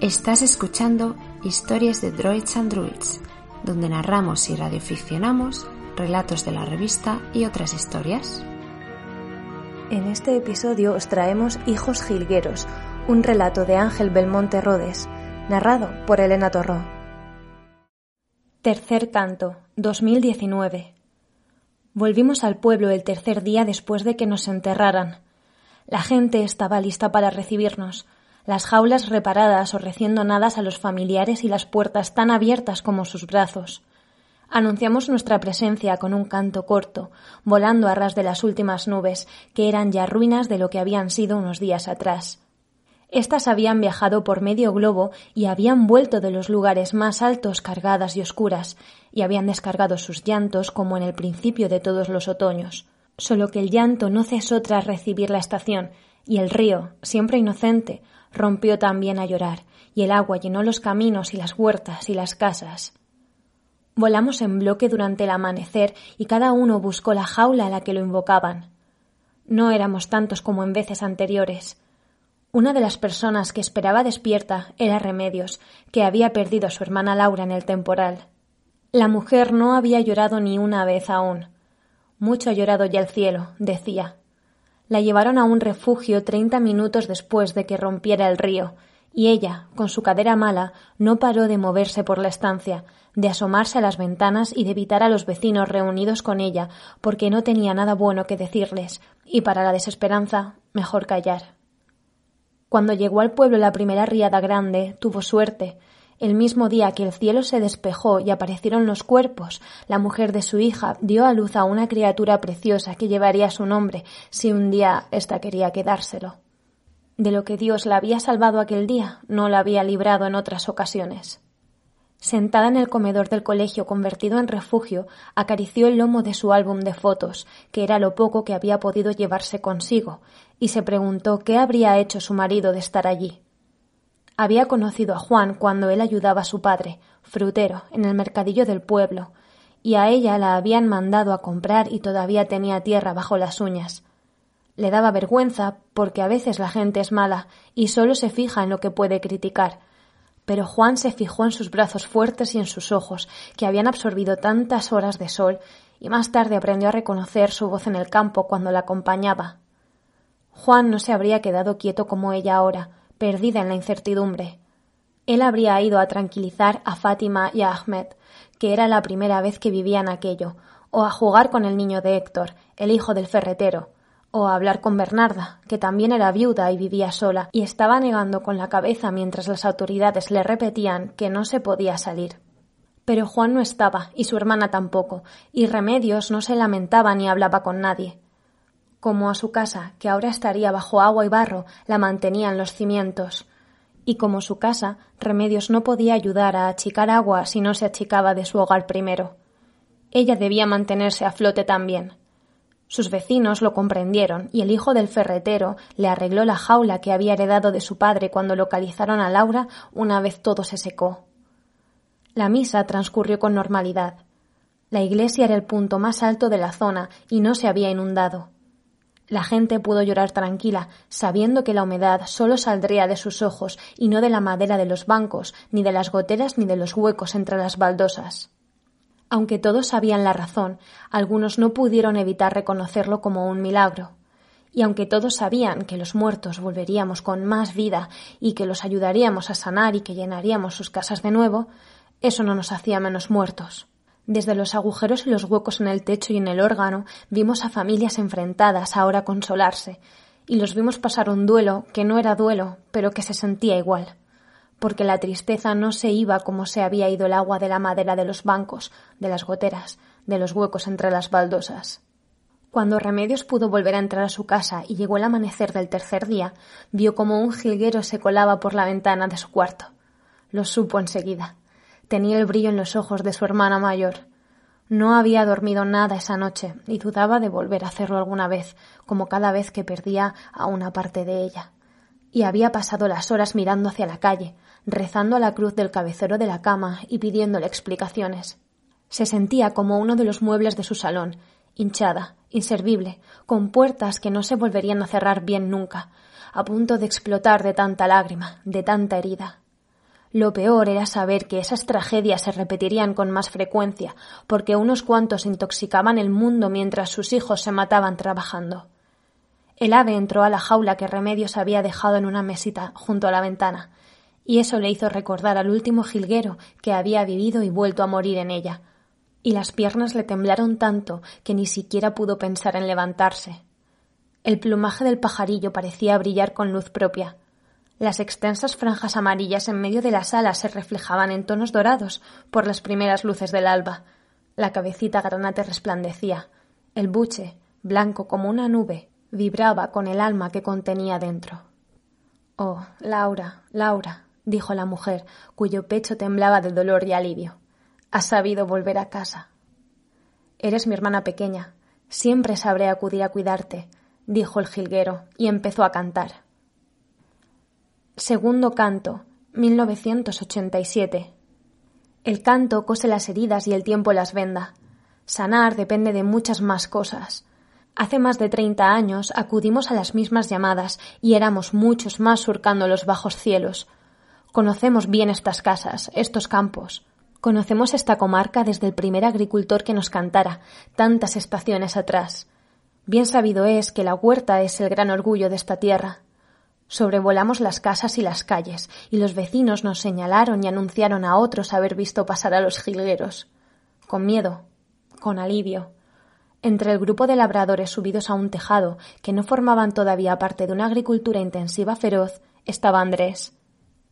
Estás escuchando Historias de Droids and Druids, donde narramos y radioficcionamos relatos de la revista y otras historias. En este episodio os traemos Hijos Jilgueros, un relato de Ángel Belmonte Rodes, narrado por Elena Torró. Tercer canto, 2019. Volvimos al pueblo el tercer día después de que nos enterraran. La gente estaba lista para recibirnos las jaulas reparadas o recién donadas a los familiares y las puertas tan abiertas como sus brazos. Anunciamos nuestra presencia con un canto corto, volando a ras de las últimas nubes, que eran ya ruinas de lo que habían sido unos días atrás. Estas habían viajado por medio globo y habían vuelto de los lugares más altos cargadas y oscuras, y habían descargado sus llantos como en el principio de todos los otoños. Solo que el llanto no cesó tras recibir la estación, y el río, siempre inocente, rompió también a llorar, y el agua llenó los caminos y las huertas y las casas. Volamos en bloque durante el amanecer y cada uno buscó la jaula a la que lo invocaban. No éramos tantos como en veces anteriores. Una de las personas que esperaba despierta era Remedios, que había perdido a su hermana Laura en el temporal. La mujer no había llorado ni una vez aún. Mucho ha llorado ya el cielo, decía, la llevaron a un refugio treinta minutos después de que rompiera el río, y ella, con su cadera mala, no paró de moverse por la estancia, de asomarse a las ventanas y de evitar a los vecinos reunidos con ella, porque no tenía nada bueno que decirles, y para la desesperanza, mejor callar. Cuando llegó al pueblo la primera riada grande, tuvo suerte, el mismo día que el cielo se despejó y aparecieron los cuerpos, la mujer de su hija dio a luz a una criatura preciosa que llevaría su nombre si un día ésta quería quedárselo. De lo que Dios la había salvado aquel día, no la había librado en otras ocasiones. Sentada en el comedor del colegio convertido en refugio, acarició el lomo de su álbum de fotos, que era lo poco que había podido llevarse consigo, y se preguntó qué habría hecho su marido de estar allí. Había conocido a Juan cuando él ayudaba a su padre, frutero, en el mercadillo del pueblo, y a ella la habían mandado a comprar y todavía tenía tierra bajo las uñas. Le daba vergüenza porque a veces la gente es mala y solo se fija en lo que puede criticar. Pero Juan se fijó en sus brazos fuertes y en sus ojos, que habían absorbido tantas horas de sol, y más tarde aprendió a reconocer su voz en el campo cuando la acompañaba. Juan no se habría quedado quieto como ella ahora, perdida en la incertidumbre. Él habría ido a tranquilizar a Fátima y a Ahmed, que era la primera vez que vivían aquello, o a jugar con el niño de Héctor, el hijo del ferretero, o a hablar con Bernarda, que también era viuda y vivía sola, y estaba negando con la cabeza mientras las autoridades le repetían que no se podía salir. Pero Juan no estaba, y su hermana tampoco, y Remedios no se lamentaba ni hablaba con nadie como a su casa, que ahora estaría bajo agua y barro, la mantenían los cimientos. Y como su casa, Remedios no podía ayudar a achicar agua si no se achicaba de su hogar primero. Ella debía mantenerse a flote también. Sus vecinos lo comprendieron y el hijo del ferretero le arregló la jaula que había heredado de su padre cuando localizaron a Laura una vez todo se secó. La misa transcurrió con normalidad. La iglesia era el punto más alto de la zona y no se había inundado. La gente pudo llorar tranquila, sabiendo que la humedad solo saldría de sus ojos y no de la madera de los bancos, ni de las goteras ni de los huecos entre las baldosas. Aunque todos sabían la razón, algunos no pudieron evitar reconocerlo como un milagro. Y aunque todos sabían que los muertos volveríamos con más vida y que los ayudaríamos a sanar y que llenaríamos sus casas de nuevo, eso no nos hacía menos muertos. Desde los agujeros y los huecos en el techo y en el órgano vimos a familias enfrentadas ahora consolarse, y los vimos pasar un duelo que no era duelo, pero que se sentía igual, porque la tristeza no se iba como se había ido el agua de la madera de los bancos, de las goteras, de los huecos entre las baldosas. Cuando Remedios pudo volver a entrar a su casa y llegó el amanecer del tercer día, vio como un jilguero se colaba por la ventana de su cuarto. Lo supo enseguida. Tenía el brillo en los ojos de su hermana mayor. No había dormido nada esa noche y dudaba de volver a hacerlo alguna vez, como cada vez que perdía a una parte de ella. Y había pasado las horas mirando hacia la calle, rezando a la cruz del cabecero de la cama y pidiéndole explicaciones. Se sentía como uno de los muebles de su salón, hinchada, inservible, con puertas que no se volverían a cerrar bien nunca, a punto de explotar de tanta lágrima, de tanta herida. Lo peor era saber que esas tragedias se repetirían con más frecuencia, porque unos cuantos intoxicaban el mundo mientras sus hijos se mataban trabajando. El ave entró a la jaula que Remedios había dejado en una mesita junto a la ventana, y eso le hizo recordar al último jilguero que había vivido y vuelto a morir en ella, y las piernas le temblaron tanto que ni siquiera pudo pensar en levantarse. El plumaje del pajarillo parecía brillar con luz propia. Las extensas franjas amarillas en medio de las alas se reflejaban en tonos dorados por las primeras luces del alba. La cabecita granate resplandecía. El buche, blanco como una nube, vibraba con el alma que contenía dentro. Oh, Laura, Laura, dijo la mujer, cuyo pecho temblaba de dolor y alivio. Has sabido volver a casa. Eres mi hermana pequeña. Siempre sabré acudir a cuidarte, dijo el jilguero, y empezó a cantar. Segundo canto, 1987. El canto cose las heridas y el tiempo las venda. Sanar depende de muchas más cosas. Hace más de treinta años acudimos a las mismas llamadas y éramos muchos más surcando los bajos cielos. Conocemos bien estas casas, estos campos. Conocemos esta comarca desde el primer agricultor que nos cantara, tantas estaciones atrás. Bien sabido es que la huerta es el gran orgullo de esta tierra. Sobrevolamos las casas y las calles, y los vecinos nos señalaron y anunciaron a otros haber visto pasar a los jilgueros. Con miedo, con alivio. Entre el grupo de labradores subidos a un tejado, que no formaban todavía parte de una agricultura intensiva feroz, estaba Andrés.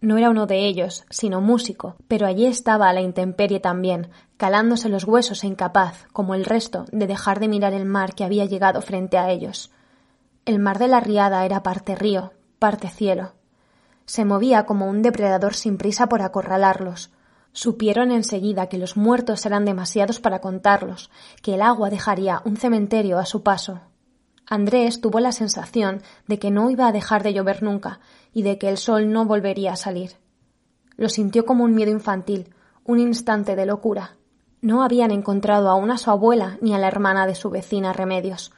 No era uno de ellos, sino músico, pero allí estaba a la intemperie también, calándose los huesos e incapaz, como el resto, de dejar de mirar el mar que había llegado frente a ellos. El mar de la riada era parte río, parte cielo. Se movía como un depredador sin prisa por acorralarlos. Supieron enseguida que los muertos eran demasiados para contarlos, que el agua dejaría un cementerio a su paso. Andrés tuvo la sensación de que no iba a dejar de llover nunca y de que el sol no volvería a salir. Lo sintió como un miedo infantil, un instante de locura. No habían encontrado aún a su abuela ni a la hermana de su vecina Remedios.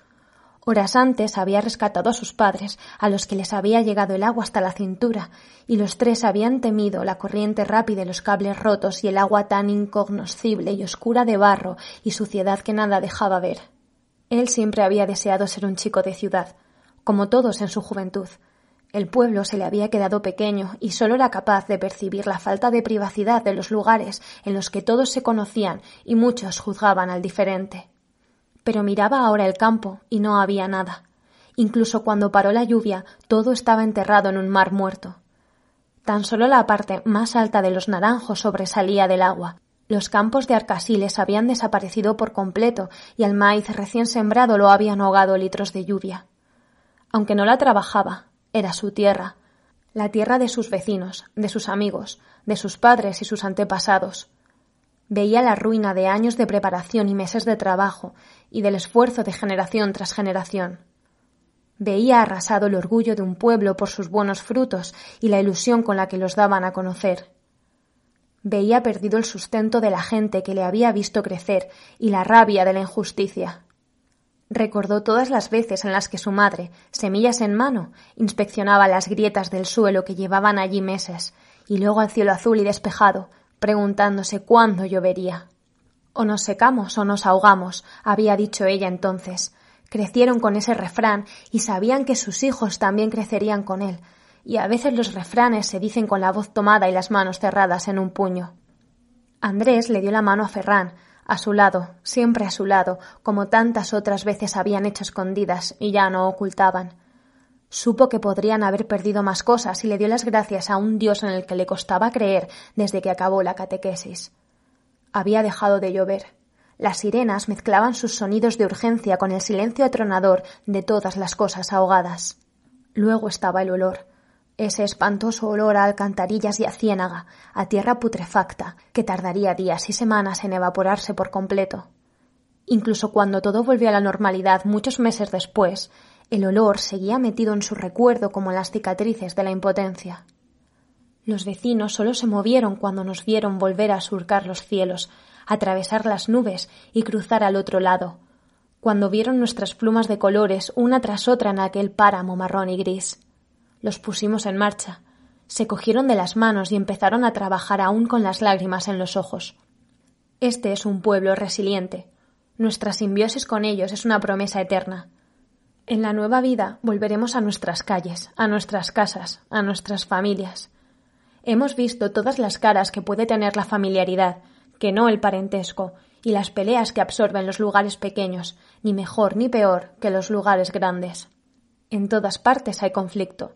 Horas antes había rescatado a sus padres, a los que les había llegado el agua hasta la cintura, y los tres habían temido la corriente rápida y los cables rotos y el agua tan incognoscible y oscura de barro y suciedad que nada dejaba ver. Él siempre había deseado ser un chico de ciudad, como todos en su juventud. El pueblo se le había quedado pequeño y sólo era capaz de percibir la falta de privacidad de los lugares en los que todos se conocían y muchos juzgaban al diferente. Pero miraba ahora el campo y no había nada. Incluso cuando paró la lluvia, todo estaba enterrado en un mar muerto. Tan solo la parte más alta de los naranjos sobresalía del agua, los campos de arcasiles habían desaparecido por completo y el maíz recién sembrado lo habían ahogado litros de lluvia. Aunque no la trabajaba, era su tierra, la tierra de sus vecinos, de sus amigos, de sus padres y sus antepasados. Veía la ruina de años de preparación y meses de trabajo y del esfuerzo de generación tras generación. Veía arrasado el orgullo de un pueblo por sus buenos frutos y la ilusión con la que los daban a conocer. Veía perdido el sustento de la gente que le había visto crecer y la rabia de la injusticia. Recordó todas las veces en las que su madre, semillas en mano, inspeccionaba las grietas del suelo que llevaban allí meses, y luego al cielo azul y despejado, preguntándose cuándo llovería. O nos secamos o nos ahogamos, había dicho ella entonces. Crecieron con ese refrán y sabían que sus hijos también crecerían con él, y a veces los refranes se dicen con la voz tomada y las manos cerradas en un puño. Andrés le dio la mano a Ferrán, a su lado, siempre a su lado, como tantas otras veces habían hecho escondidas y ya no ocultaban. Supo que podrían haber perdido más cosas y le dio las gracias a un Dios en el que le costaba creer desde que acabó la catequesis. Había dejado de llover. Las sirenas mezclaban sus sonidos de urgencia con el silencio atronador de todas las cosas ahogadas. Luego estaba el olor, ese espantoso olor a alcantarillas y a ciénaga, a tierra putrefacta, que tardaría días y semanas en evaporarse por completo. Incluso cuando todo volvió a la normalidad muchos meses después, el olor seguía metido en su recuerdo como las cicatrices de la impotencia. Los vecinos solo se movieron cuando nos vieron volver a surcar los cielos, atravesar las nubes y cruzar al otro lado, cuando vieron nuestras plumas de colores una tras otra en aquel páramo marrón y gris. Los pusimos en marcha, se cogieron de las manos y empezaron a trabajar aún con las lágrimas en los ojos. Este es un pueblo resiliente. Nuestra simbiosis con ellos es una promesa eterna. En la nueva vida volveremos a nuestras calles, a nuestras casas, a nuestras familias. Hemos visto todas las caras que puede tener la familiaridad, que no el parentesco, y las peleas que absorben los lugares pequeños, ni mejor ni peor que los lugares grandes. En todas partes hay conflicto.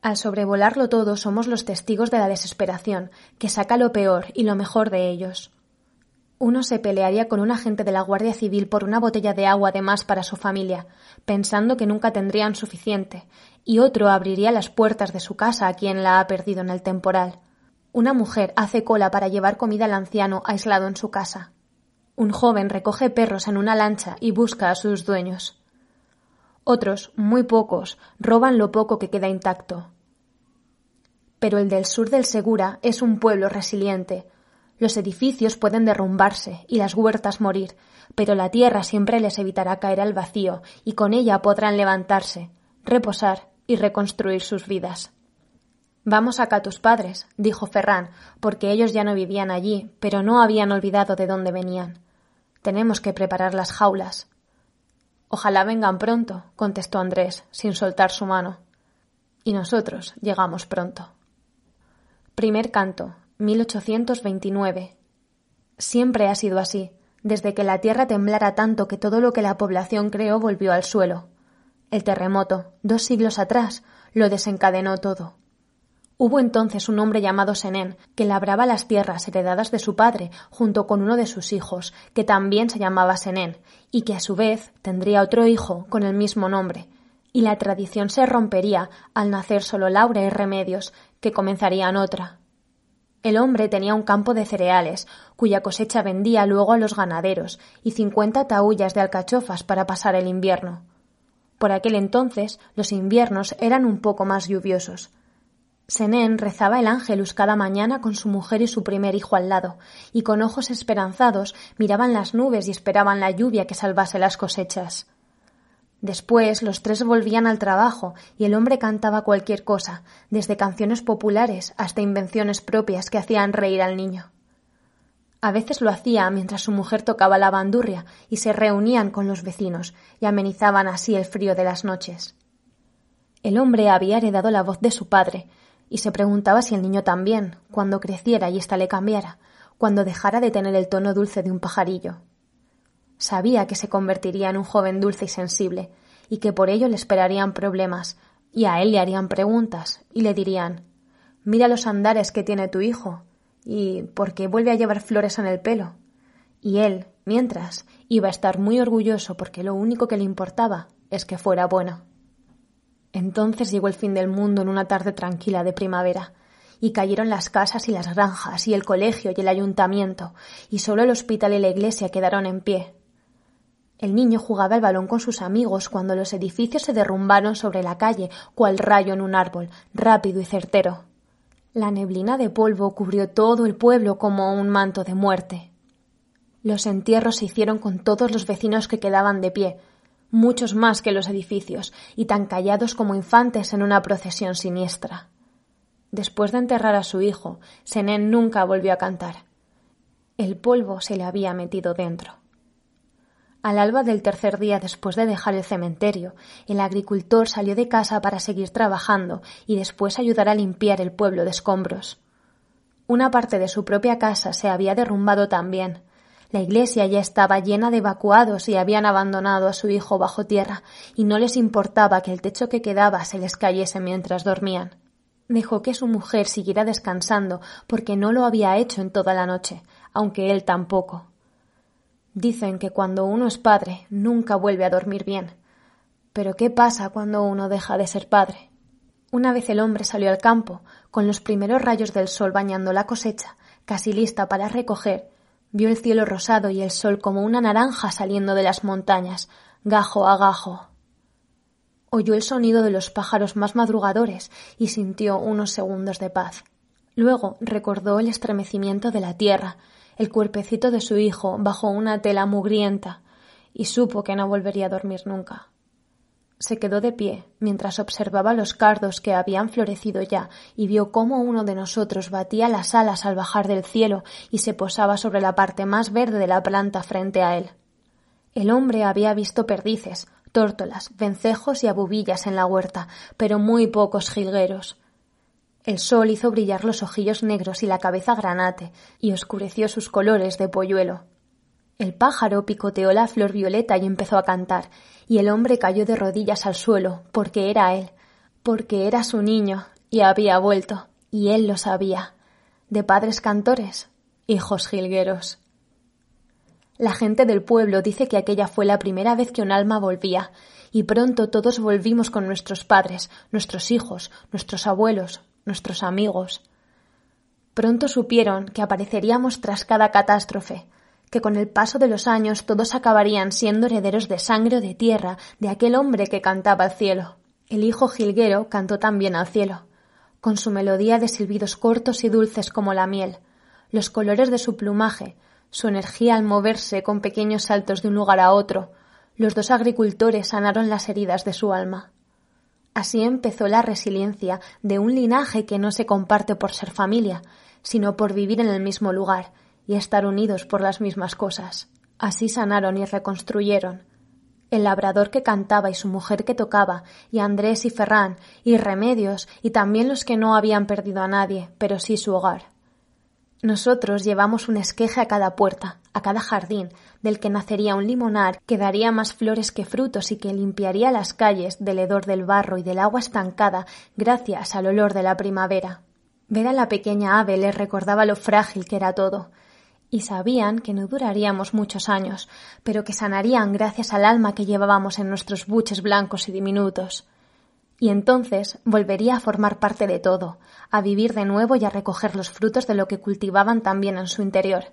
Al sobrevolarlo todo somos los testigos de la desesperación, que saca lo peor y lo mejor de ellos. Uno se pelearía con un agente de la Guardia Civil por una botella de agua de más para su familia, pensando que nunca tendrían suficiente, y otro abriría las puertas de su casa a quien la ha perdido en el temporal. Una mujer hace cola para llevar comida al anciano aislado en su casa. Un joven recoge perros en una lancha y busca a sus dueños. Otros, muy pocos, roban lo poco que queda intacto. Pero el del sur del Segura es un pueblo resiliente. Los edificios pueden derrumbarse y las huertas morir, pero la tierra siempre les evitará caer al vacío y con ella podrán levantarse, reposar y reconstruir sus vidas. Vamos acá tus padres, dijo Ferran, porque ellos ya no vivían allí, pero no habían olvidado de dónde venían. Tenemos que preparar las jaulas. Ojalá vengan pronto, contestó Andrés, sin soltar su mano. Y nosotros llegamos pronto. Primer canto, 1829. Siempre ha sido así, desde que la tierra temblara tanto que todo lo que la población creó volvió al suelo. El terremoto, dos siglos atrás, lo desencadenó todo. Hubo entonces un hombre llamado Senén, que labraba las tierras heredadas de su padre, junto con uno de sus hijos, que también se llamaba Senén, y que a su vez tendría otro hijo con el mismo nombre, y la tradición se rompería al nacer solo Laura y Remedios, que comenzarían otra. El hombre tenía un campo de cereales, cuya cosecha vendía luego a los ganaderos, y cincuenta taullas de alcachofas para pasar el invierno. Por aquel entonces los inviernos eran un poco más lluviosos, Senén rezaba el ángelus cada mañana con su mujer y su primer hijo al lado, y con ojos esperanzados miraban las nubes y esperaban la lluvia que salvase las cosechas. Después los tres volvían al trabajo y el hombre cantaba cualquier cosa, desde canciones populares hasta invenciones propias que hacían reír al niño. A veces lo hacía mientras su mujer tocaba la bandurria y se reunían con los vecinos y amenizaban así el frío de las noches. El hombre había heredado la voz de su padre, y se preguntaba si el niño también, cuando creciera y ésta le cambiara, cuando dejara de tener el tono dulce de un pajarillo. Sabía que se convertiría en un joven dulce y sensible, y que por ello le esperarían problemas, y a él le harían preguntas, y le dirían Mira los andares que tiene tu hijo, y por qué vuelve a llevar flores en el pelo. Y él, mientras, iba a estar muy orgulloso porque lo único que le importaba es que fuera bueno. Entonces llegó el fin del mundo en una tarde tranquila de primavera, y cayeron las casas y las granjas, y el colegio y el ayuntamiento, y solo el hospital y la iglesia quedaron en pie. El niño jugaba al balón con sus amigos cuando los edificios se derrumbaron sobre la calle, cual rayo en un árbol, rápido y certero. La neblina de polvo cubrió todo el pueblo como un manto de muerte. Los entierros se hicieron con todos los vecinos que quedaban de pie, muchos más que los edificios, y tan callados como infantes en una procesión siniestra. Después de enterrar a su hijo, Senén nunca volvió a cantar. El polvo se le había metido dentro. Al alba del tercer día después de dejar el cementerio, el agricultor salió de casa para seguir trabajando y después ayudar a limpiar el pueblo de escombros. Una parte de su propia casa se había derrumbado también, la iglesia ya estaba llena de evacuados y habían abandonado a su hijo bajo tierra, y no les importaba que el techo que quedaba se les cayese mientras dormían. Dejó que su mujer siguiera descansando, porque no lo había hecho en toda la noche, aunque él tampoco. Dicen que cuando uno es padre nunca vuelve a dormir bien. Pero ¿qué pasa cuando uno deja de ser padre? Una vez el hombre salió al campo, con los primeros rayos del sol bañando la cosecha, casi lista para recoger, vio el cielo rosado y el sol como una naranja saliendo de las montañas, gajo a gajo. Oyó el sonido de los pájaros más madrugadores y sintió unos segundos de paz. Luego recordó el estremecimiento de la tierra, el cuerpecito de su hijo bajo una tela mugrienta, y supo que no volvería a dormir nunca. Se quedó de pie mientras observaba los cardos que habían florecido ya y vio cómo uno de nosotros batía las alas al bajar del cielo y se posaba sobre la parte más verde de la planta frente a él. El hombre había visto perdices, tórtolas, vencejos y abubillas en la huerta, pero muy pocos jilgueros. El sol hizo brillar los ojillos negros y la cabeza granate, y oscureció sus colores de polluelo. El pájaro picoteó la flor violeta y empezó a cantar, y el hombre cayó de rodillas al suelo, porque era él, porque era su niño, y había vuelto, y él lo sabía. De padres cantores, hijos jilgueros. La gente del pueblo dice que aquella fue la primera vez que un alma volvía, y pronto todos volvimos con nuestros padres, nuestros hijos, nuestros abuelos, nuestros amigos. Pronto supieron que apareceríamos tras cada catástrofe, que con el paso de los años todos acabarían siendo herederos de sangre o de tierra de aquel hombre que cantaba al cielo. El hijo jilguero cantó también al cielo, con su melodía de silbidos cortos y dulces como la miel, los colores de su plumaje, su energía al moverse con pequeños saltos de un lugar a otro, los dos agricultores sanaron las heridas de su alma. Así empezó la resiliencia de un linaje que no se comparte por ser familia, sino por vivir en el mismo lugar y estar unidos por las mismas cosas. Así sanaron y reconstruyeron. El labrador que cantaba y su mujer que tocaba, y Andrés y Ferrán, y Remedios, y también los que no habían perdido a nadie, pero sí su hogar. Nosotros llevamos un esqueje a cada puerta, a cada jardín, del que nacería un limonar que daría más flores que frutos y que limpiaría las calles del hedor del barro y del agua estancada gracias al olor de la primavera. Ver a la pequeña ave les recordaba lo frágil que era todo, y sabían que no duraríamos muchos años, pero que sanarían gracias al alma que llevábamos en nuestros buches blancos y diminutos y entonces volvería a formar parte de todo, a vivir de nuevo y a recoger los frutos de lo que cultivaban también en su interior.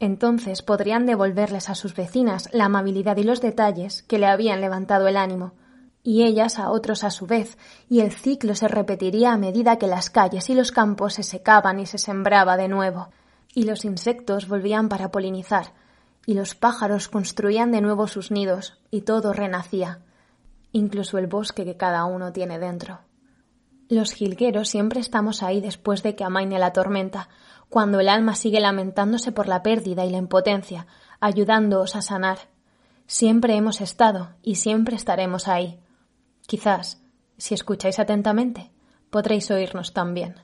Entonces podrían devolverles a sus vecinas la amabilidad y los detalles que le habían levantado el ánimo, y ellas a otros a su vez, y el ciclo se repetiría a medida que las calles y los campos se secaban y se sembraba de nuevo, y los insectos volvían para polinizar, y los pájaros construían de nuevo sus nidos, y todo renacía incluso el bosque que cada uno tiene dentro. Los jilgueros siempre estamos ahí después de que amaine la tormenta, cuando el alma sigue lamentándose por la pérdida y la impotencia, ayudándoos a sanar. Siempre hemos estado y siempre estaremos ahí. Quizás, si escucháis atentamente, podréis oírnos también.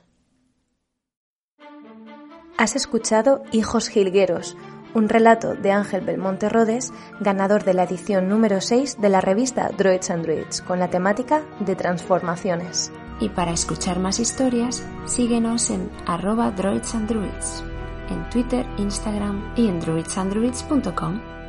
Has escuchado Hijos Jilgueros, un relato de Ángel Belmonte Rodes, ganador de la edición número 6 de la revista Droids and Druids, con la temática de transformaciones. Y para escuchar más historias, síguenos en arroba droidsandruids, en Twitter, Instagram y en druidsandruids.com.